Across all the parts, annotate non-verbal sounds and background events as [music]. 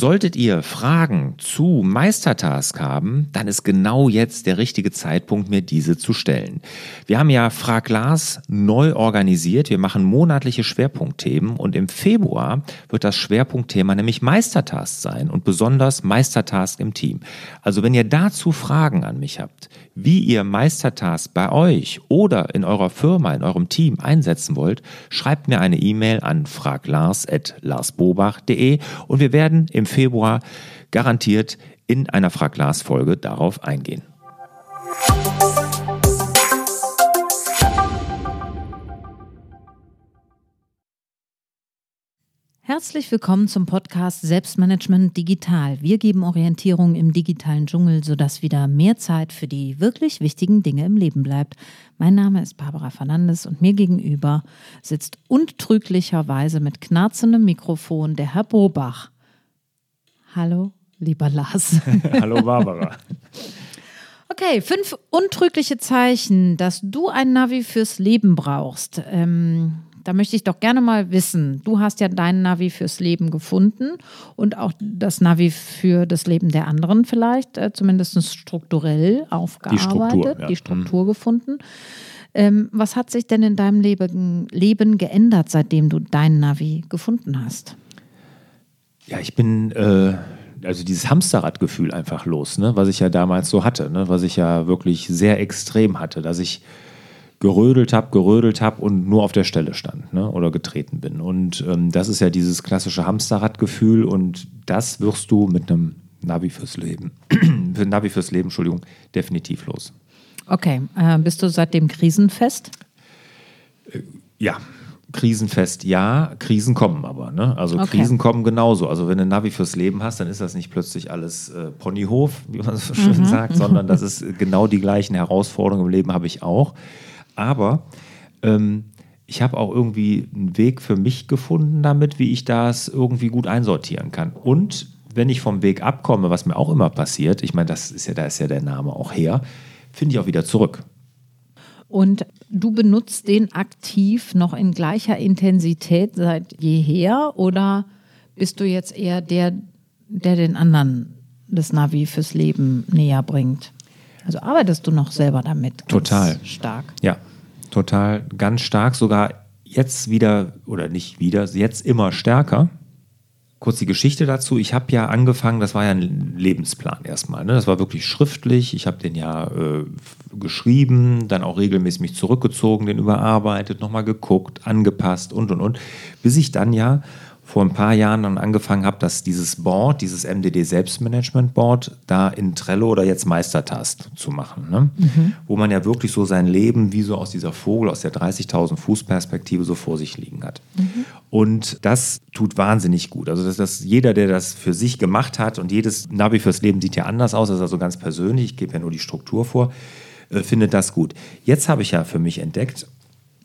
Solltet ihr Fragen zu Meistertask haben, dann ist genau jetzt der richtige Zeitpunkt, mir diese zu stellen. Wir haben ja Frag Lars neu organisiert. Wir machen monatliche Schwerpunktthemen und im Februar wird das Schwerpunktthema nämlich Meistertask sein und besonders Meistertask im Team. Also wenn ihr dazu Fragen an mich habt, wie ihr Meistertask bei euch oder in eurer Firma, in eurem Team einsetzen wollt, schreibt mir eine E-Mail an fraglars.larsbobach.de und wir werden im Februar garantiert in einer Frag Lars Folge darauf eingehen. Herzlich willkommen zum Podcast Selbstmanagement Digital. Wir geben Orientierung im digitalen Dschungel, sodass wieder mehr Zeit für die wirklich wichtigen Dinge im Leben bleibt. Mein Name ist Barbara Fernandes und mir gegenüber sitzt untrüglicherweise mit knarzendem Mikrofon der Herr Bobach. Hallo, lieber Lars. [laughs] Hallo, Barbara. Okay, fünf untrügliche Zeichen, dass du ein Navi fürs Leben brauchst. Ähm, da möchte ich doch gerne mal wissen. Du hast ja dein Navi fürs Leben gefunden und auch das Navi für das Leben der anderen vielleicht, äh, zumindest strukturell aufgearbeitet, die Struktur, ja. die Struktur mhm. gefunden. Ähm, was hat sich denn in deinem Leben, Leben geändert, seitdem du dein Navi gefunden hast? Ja, ich bin äh, also dieses Hamsterradgefühl einfach los, ne, was ich ja damals so hatte, ne, was ich ja wirklich sehr extrem hatte, dass ich gerödelt habe, gerödelt habe und nur auf der Stelle stand ne, oder getreten bin. Und ähm, das ist ja dieses klassische Hamsterradgefühl und das wirst du mit einem Navi fürs Leben, [clears throat] für Navi fürs Leben, Entschuldigung, definitiv los. Okay, äh, bist du seitdem krisenfest? Äh, ja, krisenfest ja, Krisen kommen aber. Ne? Also okay. Krisen kommen genauso. Also wenn du ein Navi fürs Leben hast, dann ist das nicht plötzlich alles äh, Ponyhof, wie man so schön mhm. sagt, sondern das ist genau die gleichen Herausforderungen im Leben habe ich auch. Aber ähm, ich habe auch irgendwie einen Weg für mich gefunden damit, wie ich das irgendwie gut einsortieren kann. Und wenn ich vom Weg abkomme, was mir auch immer passiert, ich meine, das ist ja, da ist ja der Name auch her, finde ich auch wieder zurück. Und du benutzt den aktiv noch in gleicher Intensität seit jeher oder bist du jetzt eher der, der den anderen das Navi fürs Leben näher bringt? Also arbeitest du noch selber damit? Total. Stark. Ja, total. Ganz stark. Sogar jetzt wieder, oder nicht wieder, jetzt immer stärker. Kurz die Geschichte dazu. Ich habe ja angefangen, das war ja ein Lebensplan erstmal. Ne? Das war wirklich schriftlich. Ich habe den ja äh, geschrieben, dann auch regelmäßig mich zurückgezogen, den überarbeitet, nochmal geguckt, angepasst und und und. Bis ich dann ja vor ein paar Jahren dann angefangen habe, dass dieses Board, dieses MDD Selbstmanagement Board, da in Trello oder jetzt Meistertask zu machen. Ne? Mhm. Wo man ja wirklich so sein Leben wie so aus dieser Vogel, aus der 30.000 Fuß Perspektive so vor sich liegen hat. Mhm. Und das tut wahnsinnig gut. Also, dass das jeder, der das für sich gemacht hat und jedes Navi fürs Leben sieht ja anders aus, das ist also ganz persönlich, ich gebe ja nur die Struktur vor, äh, findet das gut. Jetzt habe ich ja für mich entdeckt,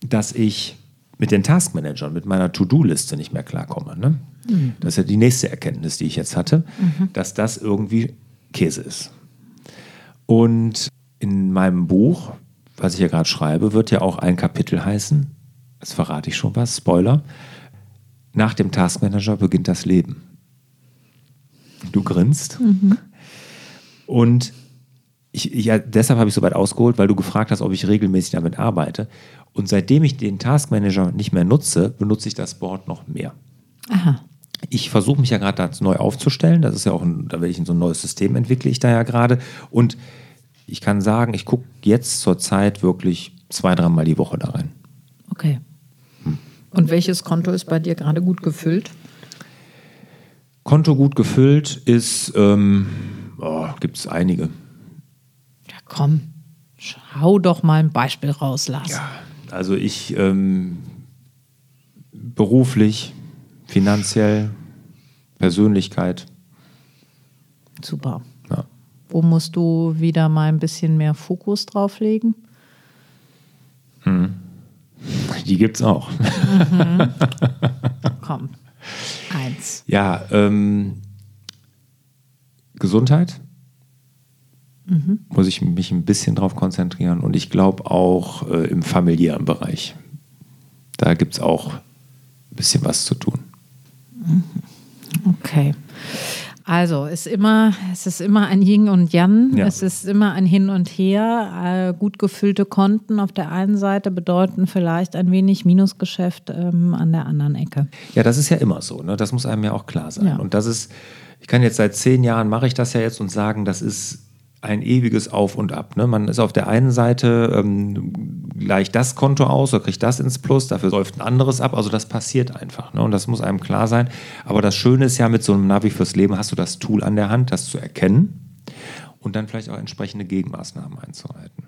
dass ich mit den Taskmanagern, mit meiner To-Do-Liste nicht mehr klarkomme. Ne? Mhm. Das ist ja die nächste Erkenntnis, die ich jetzt hatte, mhm. dass das irgendwie Käse ist. Und in meinem Buch, was ich ja gerade schreibe, wird ja auch ein Kapitel heißen, das verrate ich schon was, Spoiler, nach dem Taskmanager beginnt das Leben. Du grinst. Mhm. Und ich, ja, deshalb habe ich so weit ausgeholt, weil du gefragt hast, ob ich regelmäßig damit arbeite. Und seitdem ich den Taskmanager nicht mehr nutze, benutze ich das Board noch mehr. Aha. Ich versuche mich ja gerade neu aufzustellen. Das ist ja auch, ein, da werde ich so ein neues System entwickle ich da ja gerade. Und ich kann sagen, ich gucke jetzt zur Zeit wirklich zwei, dreimal die Woche da rein. Okay. Hm. Und welches Konto ist bei dir gerade gut gefüllt? Konto gut gefüllt ist, ähm, oh, gibt es einige. Komm, schau doch mal ein Beispiel raus, Lars. Ja, also ich ähm, beruflich, finanziell, Persönlichkeit. Super. Ja. Wo musst du wieder mal ein bisschen mehr Fokus drauf legen? Hm. Die gibt's auch. Mhm. [laughs] Komm. Eins. Ja, ähm, Gesundheit mhm. muss ich mich ein bisschen drauf konzentrieren. Und ich glaube auch äh, im familiären Bereich. Da gibt es auch ein bisschen was zu tun. Mhm. Okay. Also ist immer, es ist immer ein Yin und Yang, Ja. es ist immer ein Hin und Her. Äh, gut gefüllte Konten auf der einen Seite bedeuten vielleicht ein wenig Minusgeschäft ähm, an der anderen Ecke. Ja, das ist ja immer so. Ne? Das muss einem ja auch klar sein. Ja. Und das ist, ich kann jetzt seit zehn Jahren mache ich das ja jetzt und sagen, das ist ein ewiges Auf und Ab. Ne? Man ist auf der einen Seite ähm, gleicht das Konto aus oder kriegt das ins Plus, dafür läuft ein anderes ab. Also das passiert einfach. Ne? Und das muss einem klar sein. Aber das Schöne ist ja, mit so einem Navi fürs Leben hast du das Tool an der Hand, das zu erkennen und dann vielleicht auch entsprechende Gegenmaßnahmen einzuleiten.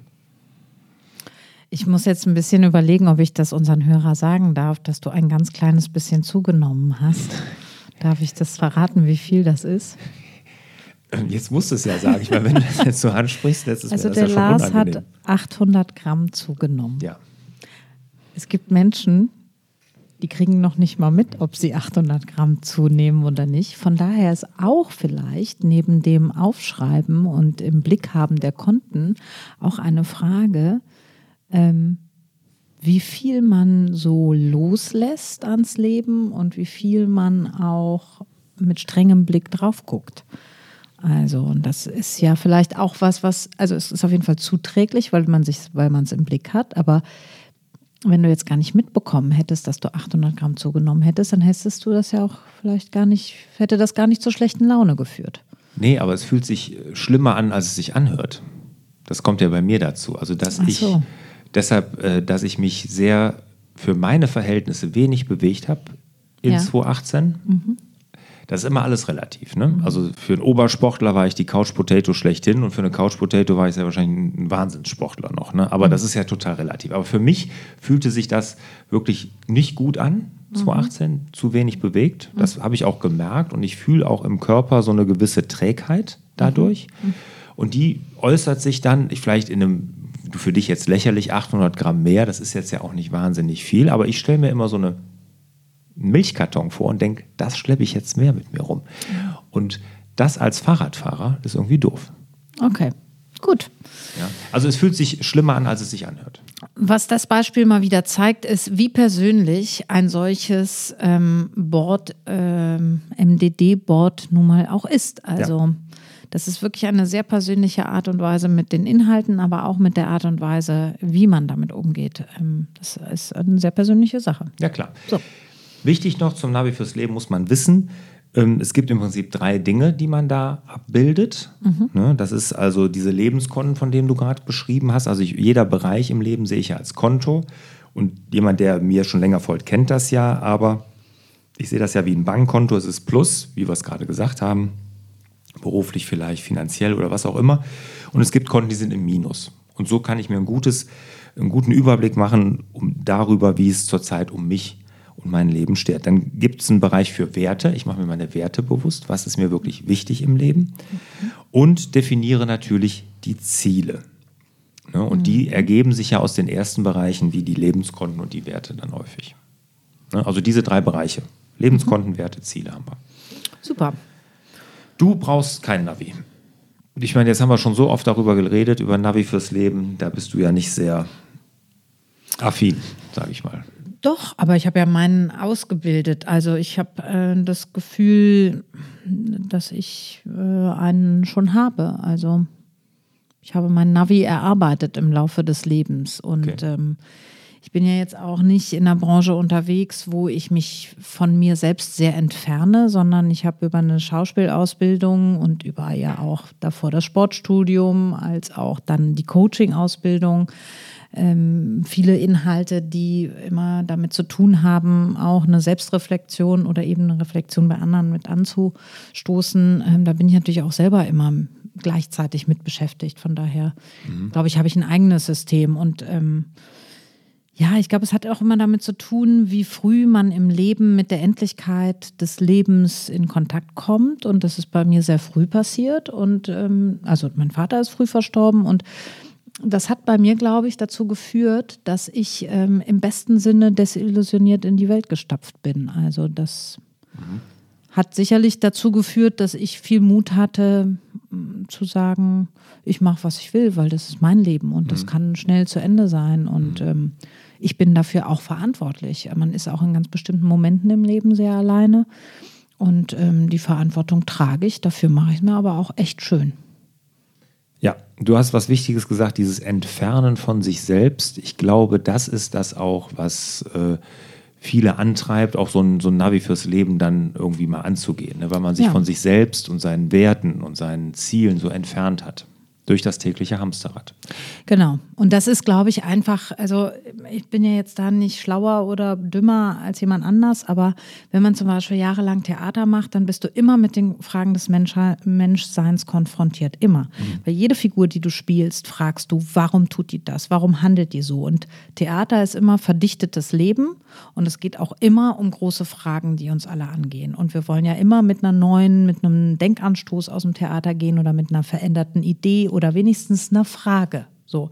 Ich muss jetzt ein bisschen überlegen, ob ich das unseren Hörer sagen darf, dass du ein ganz kleines bisschen zugenommen hast. Darf ich das verraten, wie viel das ist? Ähm, Jetzt musst du es ja sagen. Ich meine, wenn du das jetzt so ansprichst, letztes Also wäre der das ja schon Lars hat unangenehm. 800 Gramm zugenommen. Ja. Es gibt Menschen, die kriegen noch nicht mal mit, ob sie 800 Gramm zunehmen oder nicht. Von daher ist auch vielleicht neben dem Aufschreiben und im Blick haben der Konten auch eine Frage, ähm, wie viel man so loslässt ans Leben und wie viel man auch mit strengem Blick drauf guckt. Also, und das ist ja vielleicht auch was, was, also es ist auf jeden Fall zuträglich, weil man sich, weil man es im Blick hat, aber wenn du jetzt gar nicht mitbekommen hättest, dass du 800 Gramm zugenommen hättest, dann hättest du das ja auch vielleicht gar nicht, hätte das gar nicht zur schlechten Laune geführt. Nee, aber es fühlt sich äh, schlimmer an, als es sich anhört. Das kommt ja bei mir dazu. Also, dass Ach ich so. deshalb, äh, dass ich mich sehr für meine Verhältnisse wenig bewegt habe in Ja. 2018. Das ist immer alles relativ. Ne? Also für einen Obersportler war ich die Couch Potato schlechthin und für eine Couch Potato war ich sehr wahrscheinlich ein Wahnsinnssportler noch. Ne? Aber das ist ja total relativ. Aber für mich fühlte sich das wirklich nicht gut an, 2018, zu wenig bewegt. Das habe ich auch gemerkt und ich fühle auch im Körper so eine gewisse Trägheit dadurch. Und die äußert sich dann ich vielleicht in einem, für dich jetzt lächerlich, 800 Gramm mehr. Das ist jetzt ja auch nicht wahnsinnig viel, aber ich stelle mir immer so eine Milchkarton vor und denke, das schleppe ich jetzt mehr mit mir rum. Und das als Fahrradfahrer ist irgendwie doof. Okay, gut. Ja? Also es fühlt sich schlimmer an, als es sich anhört. Was das Beispiel mal wieder zeigt, ist, wie persönlich ein solches ähm, Board, ähm, MDD-Board nun mal auch ist. Also das ist wirklich eine sehr persönliche Art und Weise mit den Inhalten, aber auch mit der Art und Weise, wie man damit umgeht. Ähm, das ist eine sehr persönliche Sache. Ja, klar. So. Wichtig noch zum Navi fürs Leben muss man wissen, ähm, es gibt im Prinzip drei Dinge, die man da abbildet. Ne, das ist also diese Lebenskonten, von denen du gerade beschrieben hast. Also ich, jeder Bereich im Leben sehe ich ja als Konto. Und jemand, der mir schon länger folgt, kennt das ja. Aber ich sehe das ja wie ein Bankkonto. Es ist Plus, wie wir es gerade gesagt haben. Beruflich vielleicht, finanziell oder was auch immer. Und es gibt Konten, die sind im Minus. Und so kann ich mir ein gutes, einen guten Überblick machen um, darüber, wie es zurzeit um mich und mein Leben steht. Dann gibt es einen Bereich für Werte. Ich mache mir meine Werte bewusst. Was ist mir wirklich wichtig im Leben? Und definiere natürlich die Ziele. Ne? Und die ergeben sich ja aus den ersten Bereichen, wie die Lebenskonten und die Werte dann häufig. Ne? Also diese drei Bereiche. Lebenskonten, Werte, Ziele haben wir. Super. Du brauchst kein Navi. Ich meine, jetzt haben wir schon so oft darüber geredet, über Navi fürs Leben. Da bist du ja nicht sehr affin, sage ich mal. Doch, aber ich habe ja meinen ausgebildet. Also ich habe äh, das Gefühl, dass ich äh, einen schon habe. Also ich habe mein Navi erarbeitet im Laufe des Lebens. Und Okay. ähm, ich bin ja jetzt auch nicht in einer Branche unterwegs, wo ich mich von mir selbst sehr entferne, sondern ich habe über eine Schauspielausbildung und über ja auch davor das Sportstudium, als auch dann die Coaching-Ausbildung ähm, viele Inhalte, die immer damit zu tun haben, auch eine Selbstreflexion oder eben eine Reflexion bei anderen mit anzustoßen. Ähm, da bin ich natürlich auch selber immer gleichzeitig mit beschäftigt. Von daher, glaube ich, habe ich ein eigenes System und ähm, ja, ich glaube, es hat auch immer damit zu tun, wie früh man im Leben mit der Endlichkeit des Lebens in Kontakt kommt. Und das ist bei mir sehr früh passiert. Und ähm, also mein Vater ist früh verstorben und das hat bei mir, glaube ich, dazu geführt, dass ich ähm, im besten Sinne desillusioniert in die Welt gestapft bin. Also das hat sicherlich dazu geführt, dass ich viel Mut hatte, m, zu sagen, ich mache, was ich will, weil das ist mein Leben und das kann schnell zu Ende sein. Und ähm, ich bin dafür auch verantwortlich. Man ist auch in ganz bestimmten Momenten im Leben sehr alleine. Und ähm, die Verantwortung trage ich, dafür mache ich es mir aber auch echt schön. Ja, du hast was Wichtiges gesagt, dieses Entfernen von sich selbst. Ich glaube, das ist das auch, was äh, viele antreibt, auch so ein, so ein Navi fürs Leben dann irgendwie mal anzugehen, ne? weil man sich Ja. von sich selbst und seinen Werten und seinen Zielen so entfernt hat. Durch das tägliche Hamsterrad. Genau. Und das ist, glaube ich, einfach, also ich bin ja jetzt da nicht schlauer oder dümmer als jemand anders, aber wenn man zum Beispiel jahrelang Theater macht, dann bist du immer mit den Fragen des Mensch Menschseins konfrontiert. Immer. Weil jede Figur, die du spielst, fragst du, warum tut die das? Warum handelt die so? Und Theater ist immer verdichtetes Leben und es geht auch immer um große Fragen, die uns alle angehen. Und wir wollen ja immer mit einer neuen, mit einem Denkanstoß aus dem Theater gehen oder mit einer veränderten Idee oder wenigstens einer Frage. So.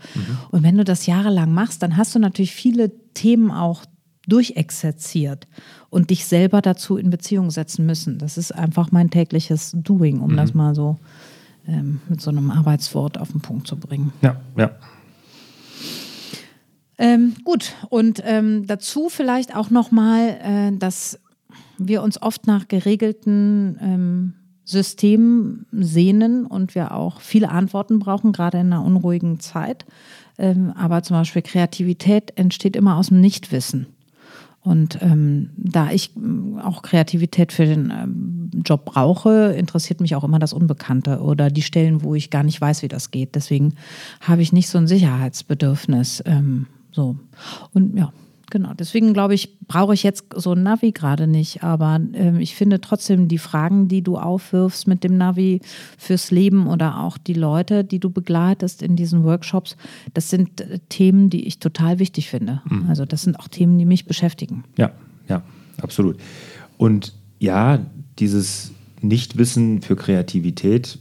Und wenn du das jahrelang machst, dann hast du natürlich viele Themen auch durchexerziert und dich selber dazu in Beziehung setzen müssen. Das ist einfach mein tägliches Doing, um das mal so ähm, mit so einem Arbeitswort auf den Punkt zu bringen. Ja, ja. Ähm, gut, und ähm, dazu vielleicht auch nochmal, äh, dass wir uns oft nach geregelten Systemen sehnen und wir auch viele Antworten brauchen, gerade in einer unruhigen Zeit. Ähm, aber zum Beispiel Kreativität entsteht immer aus dem Nichtwissen. Und ähm, da ich ähm, auch Kreativität für den ähm, Job brauche, interessiert mich auch immer das Unbekannte oder die Stellen, wo ich gar nicht weiß, wie das geht. Deswegen habe ich nicht so ein Sicherheitsbedürfnis. Ähm, so. Und ja, genau. Deswegen glaube ich, brauche ich jetzt so ein Navi gerade nicht. Aber ähm, ich finde trotzdem die Fragen, die du aufwirfst mit dem Navi fürs Leben oder auch die Leute, die du begleitest in diesen Workshops, das sind äh, Themen, die ich total wichtig finde. Also das sind auch Themen, die mich beschäftigen. Ja, ja, absolut. Und ja, dieses Nichtwissen für Kreativität,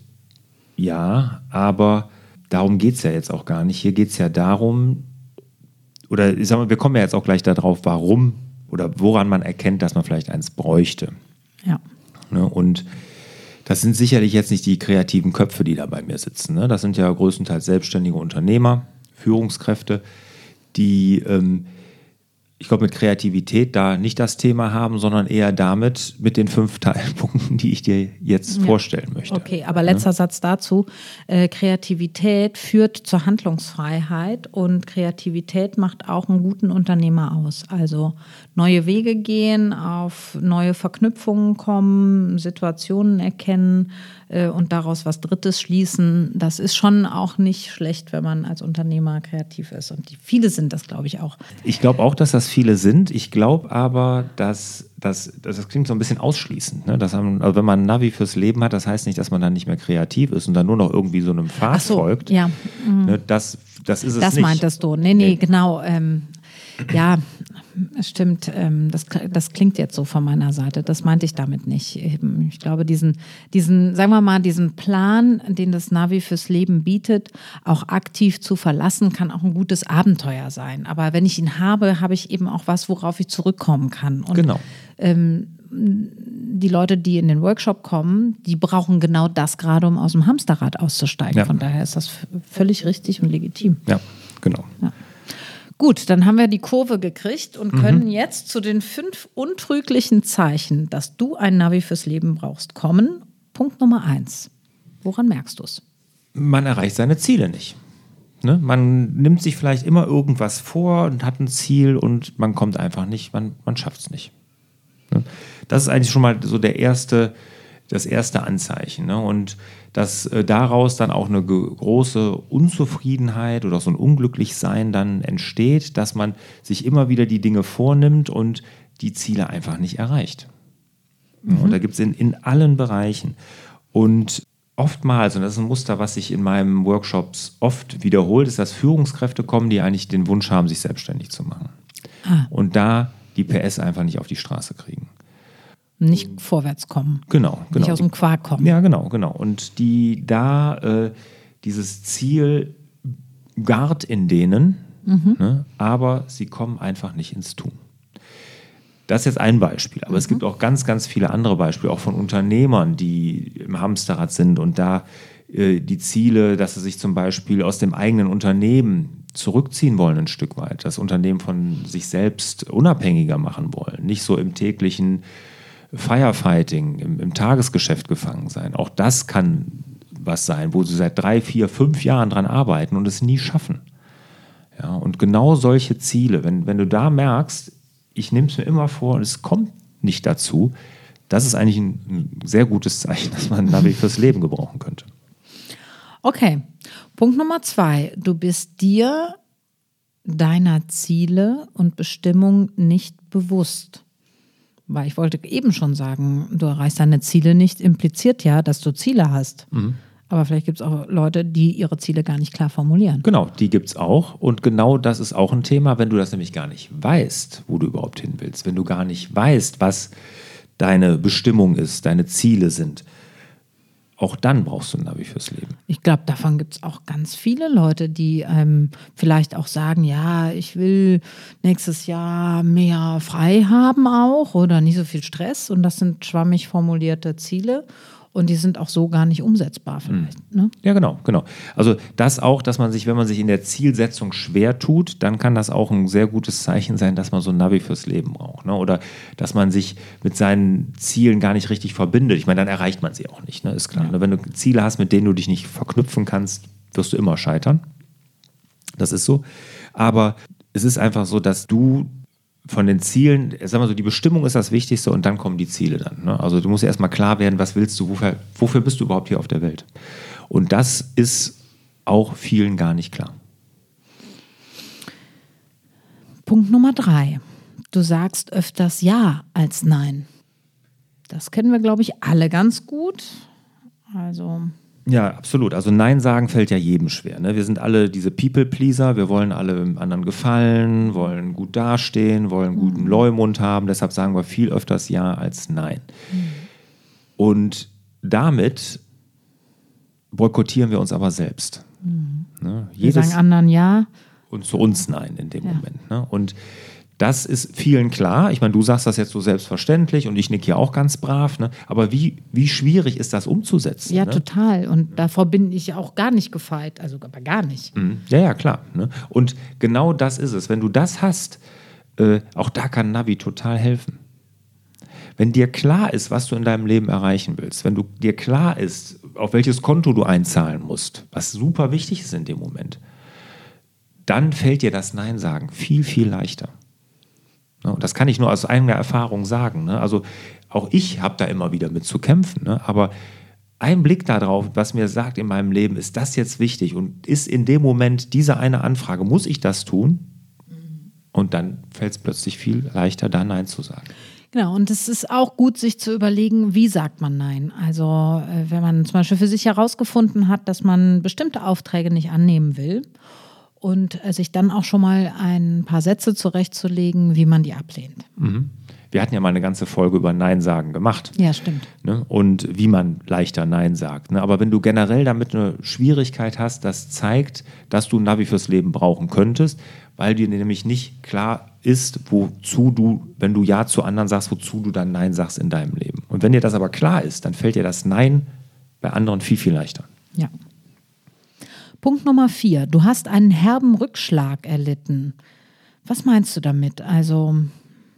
ja, aber darum geht es ja jetzt auch gar nicht. Hier geht es ja darum, oder ich sag mal, wir kommen ja jetzt auch gleich darauf, warum oder woran man erkennt, dass man vielleicht eins bräuchte. Ja. Ne? Und das sind sicherlich jetzt nicht die kreativen Köpfe, die da bei mir sitzen. Ne? Das sind ja größtenteils selbstständige Unternehmer, Führungskräfte, die, ähm, ich glaube, mit Kreativität da nicht das Thema haben, sondern eher damit mit den fünf Teilpunkten, die ich dir jetzt Ja. vorstellen möchte. Okay, aber letzter Satz dazu. Äh, Kreativität führt zur Handlungsfreiheit und Kreativität macht auch einen guten Unternehmer aus. Also neue Wege gehen, auf neue Verknüpfungen kommen, Situationen erkennen äh, und daraus was Drittes schließen. Das ist schon auch nicht schlecht, wenn man als Unternehmer kreativ ist. Und die, viele sind das, glaube ich, auch. Ich glaube auch, dass das viele sind. Ich glaube aber, dass das, das, das klingt so ein bisschen ausschließend. Ne? Dass man, also wenn man ein Navi fürs Leben hat, das heißt nicht, dass man dann nicht mehr kreativ ist und dann nur noch irgendwie so einem Pfad so, folgt. ja. Ne? Das, das ist es Das nicht. meintest du. Nee, nee, genau. Ähm, ja, es stimmt. Ähm, das, das klingt jetzt so von meiner Seite. Das meinte ich damit nicht. Ich glaube, diesen, diesen, sagen wir mal, diesen Plan, den das Navi fürs Leben bietet, auch aktiv zu verlassen, kann auch ein gutes Abenteuer sein. Aber wenn ich ihn habe, habe ich eben auch was, worauf ich zurückkommen kann. Und Genau. die Leute, die in den Workshop kommen, die brauchen genau das gerade, um aus dem Hamsterrad auszusteigen. Ja. Von daher ist das völlig richtig und legitim. Ja, genau. Gut, dann haben wir die Kurve gekriegt und können jetzt zu den fünf untrüglichen Zeichen, dass du ein Navi fürs Leben brauchst, kommen. Punkt Nummer eins. Woran merkst du es? Man erreicht seine Ziele nicht. Ne? Man nimmt sich vielleicht immer irgendwas vor und hat ein Ziel und man kommt einfach nicht, man, man schafft es nicht. Ne? Das ist eigentlich schon mal so der erste, das erste Anzeichen. Ne? Und dass äh, daraus dann auch eine große Unzufriedenheit oder so ein Unglücklichsein dann entsteht, dass man sich immer wieder die Dinge vornimmt und die Ziele einfach nicht erreicht. Ja, Und da gibt es in, in allen Bereichen. Und oftmals, und das ist ein Muster, was sich in meinen Workshops oft wiederholt, ist, dass Führungskräfte kommen, die eigentlich den Wunsch haben, sich selbstständig zu machen. Ah. Und da die PS einfach nicht auf die Straße kriegen. Nicht vorwärts kommen. Genau, genau. Nicht aus dem Quark kommen. Ja, genau, genau. Und die da äh, dieses Ziel gart in denen, ne, aber sie kommen einfach nicht ins Tun. Das ist jetzt ein Beispiel, aber es gibt auch ganz, ganz viele andere Beispiele, auch von Unternehmern, die im Hamsterrad sind und da äh, die Ziele, dass sie sich zum Beispiel aus dem eigenen Unternehmen zurückziehen wollen ein Stück weit, das Unternehmen von sich selbst unabhängiger machen wollen, nicht so im täglichen Firefighting, im, im Tagesgeschäft gefangen sein. Auch das kann was sein, wo sie seit drei, vier, fünf Jahren dran arbeiten und es nie schaffen. Ja, und genau solche Ziele, wenn, wenn du da merkst, ich nehme es mir immer vor und es kommt nicht dazu, das ist eigentlich ein, ein sehr gutes Zeichen, dass man ein Navi fürs Leben gebrauchen könnte. Okay, Punkt Nummer zwei. Du bist dir deiner Ziele und Bestimmung nicht bewusst. Weil ich wollte eben schon sagen, du erreichst deine Ziele nicht, impliziert ja, dass du Ziele hast. Mhm. Aber vielleicht gibt es auch Leute, die ihre Ziele gar nicht klar formulieren. Genau, die gibt es auch. Und genau das ist auch ein Thema, wenn du das nämlich gar nicht weißt, wo du überhaupt hin willst. Wenn du gar nicht weißt, was deine Bestimmung ist, deine Ziele sind. Auch dann brauchst du ein Navi fürs Leben. Ich glaube, davon gibt es auch ganz viele Leute, die ähm, vielleicht auch sagen, ja, ich will nächstes Jahr mehr frei haben auch oder nicht so viel Stress. Und das sind schwammig formulierte Ziele. Und die sind auch so gar nicht umsetzbar vielleicht. Mhm. Ne? Ja, genau, genau. Also das auch, dass man sich, wenn man sich in der Zielsetzung schwer tut, dann kann das auch ein sehr gutes Zeichen sein, dass man so ein Navi fürs Leben braucht. Ne? Oder dass man sich mit seinen Zielen gar nicht richtig verbindet. Ich meine, dann erreicht man sie auch nicht, ne? ist klar. Ja. Ne? Wenn du Ziele hast, mit denen du dich nicht verknüpfen kannst, wirst du immer scheitern. Das ist so. Aber es ist einfach so, dass du von den Zielen, sagen wir so, die Bestimmung ist das Wichtigste und dann kommen die Ziele dann. Ne? Also du musst erstmal klar werden, was willst du, wofür, wofür bist du überhaupt hier auf der Welt? Und das ist auch vielen gar nicht klar. Punkt Nummer drei. Du sagst öfters Ja als Nein. Das kennen wir, glaube ich, alle ganz gut. Also ja, absolut. Also Nein sagen fällt ja jedem schwer. Ne? Wir sind alle diese People-Pleaser. Wir wollen alle anderen gefallen, wollen gut dastehen, wollen einen guten mhm. Leumund haben. Deshalb sagen wir viel öfters Ja als Nein. Mhm. Und damit boykottieren wir uns aber selbst. Mhm. Ne? wir sagen anderen Ja. Und zu uns Nein in dem ja. Moment. Ne? Und das ist vielen klar. Ich meine, du sagst das jetzt so selbstverständlich und ich nicke ja auch ganz brav. Ne? Aber wie, wie schwierig ist das umzusetzen? Ja, ne? total. Und davor bin ich auch gar nicht gefeit. Also aber gar nicht. Mhm. Ja, ja, klar. Ne? Und genau das ist es. Wenn du das hast, äh, auch da kann Navi total helfen. Wenn dir klar ist, was du in deinem Leben erreichen willst, wenn du dir klar ist, auf welches Konto du einzahlen musst, was super wichtig ist in dem Moment, dann fällt dir das Nein sagen viel, viel leichter. Ne? Und das kann ich nur aus eigener Erfahrung sagen. Ne? Also auch ich habe da immer wieder mit zu kämpfen. Ne? Aber ein Blick darauf, was mir sagt in meinem Leben, ist das jetzt wichtig und ist in dem Moment diese eine Anfrage, muss ich das tun? Und dann fällt es plötzlich viel leichter, da Nein zu sagen. Genau, und es ist auch gut, sich zu überlegen, wie sagt man Nein. Also äh, wenn man zum Beispiel für sich herausgefunden hat, dass man bestimmte Aufträge nicht annehmen will und äh, sich dann auch schon mal ein paar Sätze zurechtzulegen, wie man die ablehnt. Mhm. Wir hatten ja mal eine ganze Folge über Nein sagen gemacht. Ja, stimmt. Ne? Und wie man leichter Nein sagt. Ne? Aber wenn du generell damit eine Schwierigkeit hast, das zeigt, dass du ein Navi fürs Leben brauchen könntest, weil dir nämlich nicht klar ist, wozu du, wenn du Ja zu anderen sagst, wozu du dann Nein sagst in deinem Leben. Und wenn dir das aber klar ist, dann fällt dir das Nein bei anderen viel, viel leichter. Ja. Punkt Nummer vier. Du hast einen herben Rückschlag erlitten. Was meinst du damit? Also.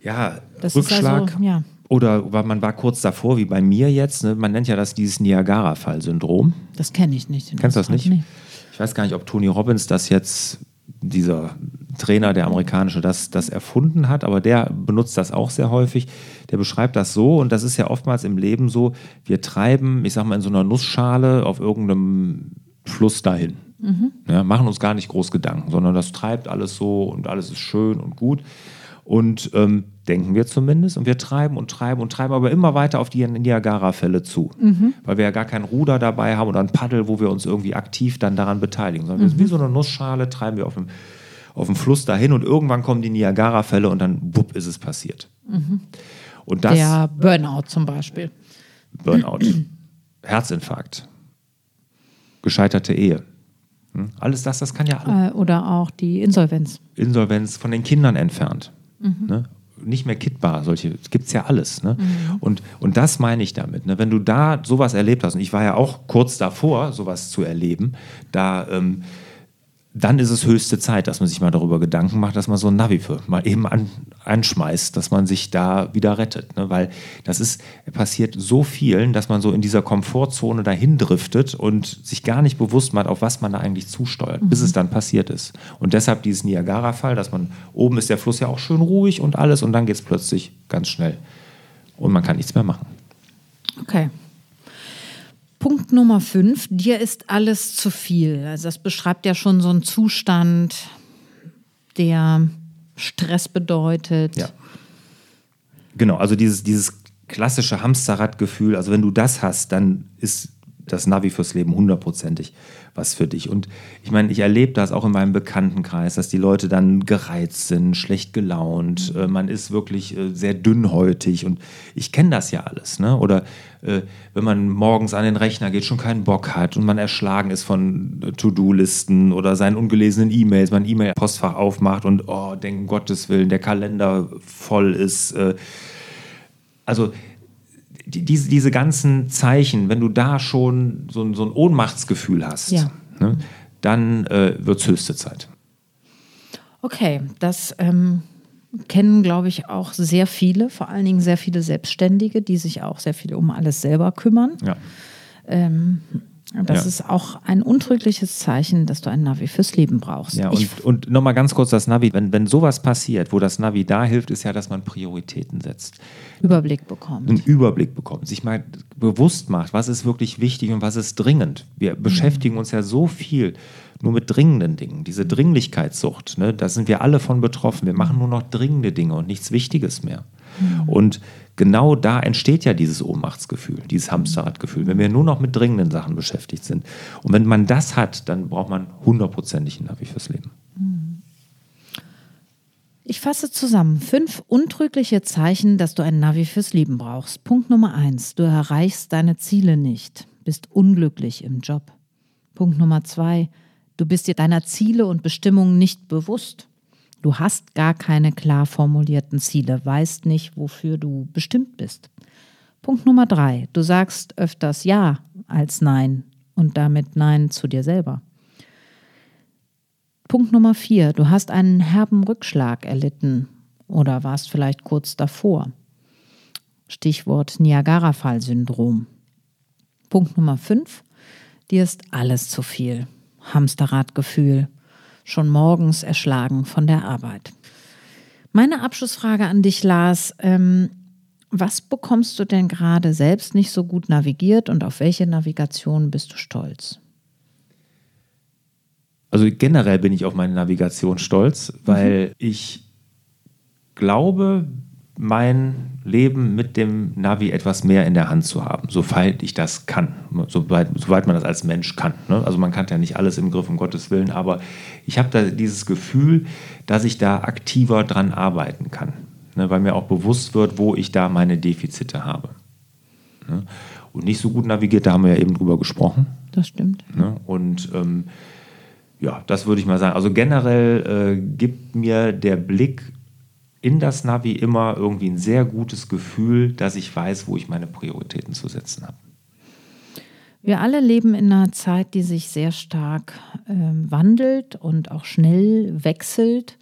Ja, Rückschlag. Also, ja. Oder man war kurz davor, wie bei mir jetzt. Ne? Man nennt ja das dieses Niagara-Fall-Syndrom. Das kenne ich nicht. Kennst du das nicht? Nee. Ich weiß gar nicht, ob Tony Robbins das jetzt, dieser Trainer, der amerikanische, das, das erfunden hat, aber der benutzt das auch sehr häufig. Der beschreibt das so, und das ist ja oftmals im Leben so, wir treiben, ich sag mal, in so einer Nussschale auf irgendeinem Fluss dahin. Mhm. Ja, machen uns gar nicht groß Gedanken, sondern das treibt alles so und alles ist schön und gut. Und ähm, denken wir zumindest. Und wir treiben und treiben und treiben aber immer weiter auf die Niagara-Fälle zu. Mhm. Weil wir ja gar kein Ruder dabei haben oder ein Paddel, wo wir uns irgendwie aktiv dann daran beteiligen. Sondern mhm. wie so eine Nussschale treiben wir auf dem, auf dem Fluss dahin und irgendwann kommen die Niagara-Fälle und dann wupp ist es passiert. Mhm. Und das, Der Burnout zum Beispiel. Burnout. Herzinfarkt. Gescheiterte Ehe. Hm? Alles das, das kann ja. Äh, oder auch die Insolvenz. Insolvenz von den Kindern entfernt. Mhm. Ne? Nicht mehr kittbar, solche, gibt es ja alles. Ne? Mhm. Und, und das meine ich damit. Ne? Wenn du da sowas erlebt hast, und ich war ja auch kurz davor, sowas zu erleben, da, ähm, dann ist es höchste Zeit, dass man sich mal darüber Gedanken macht, dass man so ein Navi für mal eben an, anschmeißt, dass man sich da wieder rettet. Ne? Weil das ist, passiert so vielen, dass man so in dieser Komfortzone dahin driftet und sich gar nicht bewusst macht, auf was man da eigentlich zusteuert, mhm. bis es dann passiert ist. Und deshalb dieses Niagara-Fall, dass man, oben ist der Fluss ja auch schön ruhig und alles und dann geht es plötzlich ganz schnell. Und man kann nichts mehr machen. Okay. Punkt Nummer fünf, dir ist alles zu viel. Also das beschreibt ja schon so einen Zustand, der Stress bedeutet. Ja. Genau, also dieses, dieses klassische Hamsterradgefühl, also wenn du das hast, dann ist das Navi fürs Leben hundertprozentig was für dich. Und ich meine, ich erlebe das auch in meinem Bekanntenkreis, dass die Leute dann gereizt sind, schlecht gelaunt, äh, man ist wirklich äh, sehr dünnhäutig und ich kenne das ja alles. Ne? Oder äh, wenn man morgens an den Rechner geht, schon keinen Bock hat und man erschlagen ist von äh, To-Do-Listen oder seinen ungelesenen E-Mails, man E-Mail-Postfach aufmacht und oh, denken, um Gottes Willen, der Kalender voll ist. Äh, also die, diese, diese ganzen Zeichen, wenn du da schon so, so ein Ohnmachtsgefühl hast, ja. ne, dann äh, wird es höchste Zeit. Okay, das ähm, kennen, glaube ich, auch sehr viele, vor allen Dingen sehr viele Selbstständige, die sich auch sehr viel um alles selber kümmern. Ja. Ähm, das ja. ist auch ein untrügliches Zeichen, dass du ein Navi fürs Leben brauchst. Ja, und, und nochmal ganz kurz das Navi. Wenn, wenn sowas passiert, wo das Navi da hilft, ist ja, dass man Prioritäten setzt. Überblick bekommt. Einen Überblick bekommt, sich mal bewusst macht, was ist wirklich wichtig und was ist dringend. Wir mhm. beschäftigen uns ja so viel nur mit dringenden Dingen. Diese Dringlichkeitssucht, ne, da sind wir alle von betroffen. Wir machen nur noch dringende Dinge und nichts Wichtiges mehr. Mhm. Und genau da entsteht ja dieses Ohnmachtsgefühl, dieses Hamsterradgefühl, wenn wir nur noch mit dringenden Sachen beschäftigt sind. Und wenn man das hat, dann braucht man hundertprozentig ein Navi fürs Leben. Ich fasse zusammen. Fünf untrügliche Zeichen, dass du ein Navi fürs Leben brauchst. Punkt Nummer eins. Du erreichst deine Ziele nicht, bist unglücklich im Job. Punkt Nummer zwei. Du bist dir deiner Ziele und Bestimmungen nicht bewusst. Du hast gar keine klar formulierten Ziele, weißt nicht, wofür du bestimmt bist. Punkt Nummer drei. Du sagst öfters Ja als Nein und damit Nein zu dir selber. Punkt Nummer vier. Du hast einen herben Rückschlag erlitten oder warst vielleicht kurz davor. Stichwort Niagara-Fall-Syndrom. Punkt Nummer fünf. Dir ist alles zu viel. Hamsterradgefühl, schon morgens erschlagen von der Arbeit. Meine Abschlussfrage an dich, Lars. Ähm, was bekommst du denn gerade selbst nicht so gut navigiert und auf welche Navigation bist du stolz? Also generell bin ich auf meine Navigation stolz, weil mhm. ich glaube, mein Leben mit dem Navi etwas mehr in der Hand zu haben, soweit ich das kann, soweit, soweit man das als Mensch kann. Ne? Also man kann ja nicht alles im Griff, um Gottes Willen, aber ich habe da dieses Gefühl, dass ich da aktiver dran arbeiten kann, ne? weil mir auch bewusst wird, wo ich da meine Defizite habe. Ne? Und nicht so gut navigiert, da haben wir ja eben drüber gesprochen. Das stimmt. Ne? Und ähm, ja, das würde ich mal sagen. Also generell äh, gibt mir der Blick in das Navi immer irgendwie ein sehr gutes Gefühl, dass ich weiß, wo ich meine Prioritäten zu setzen habe. Wir alle leben in einer Zeit, die sich sehr stark äh, wandelt und auch schnell wechselt.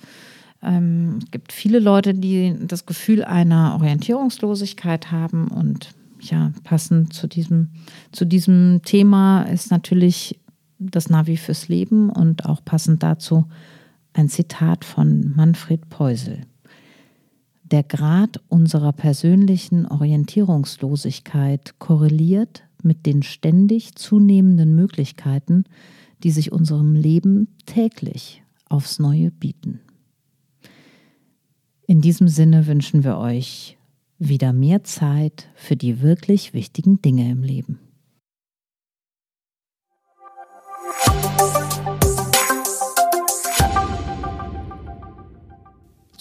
Ähm, es gibt viele Leute, die das Gefühl einer Orientierungslosigkeit haben und ja, passend zu diesem, zu diesem Thema ist natürlich das Navi fürs Leben und auch passend dazu ein Zitat von Manfred Peusel der Grad unserer persönlichen Orientierungslosigkeit korreliert mit den ständig zunehmenden Möglichkeiten, die sich unserem Leben täglich aufs Neue bieten. In diesem Sinne wünschen wir euch wieder mehr Zeit für die wirklich wichtigen Dinge im Leben.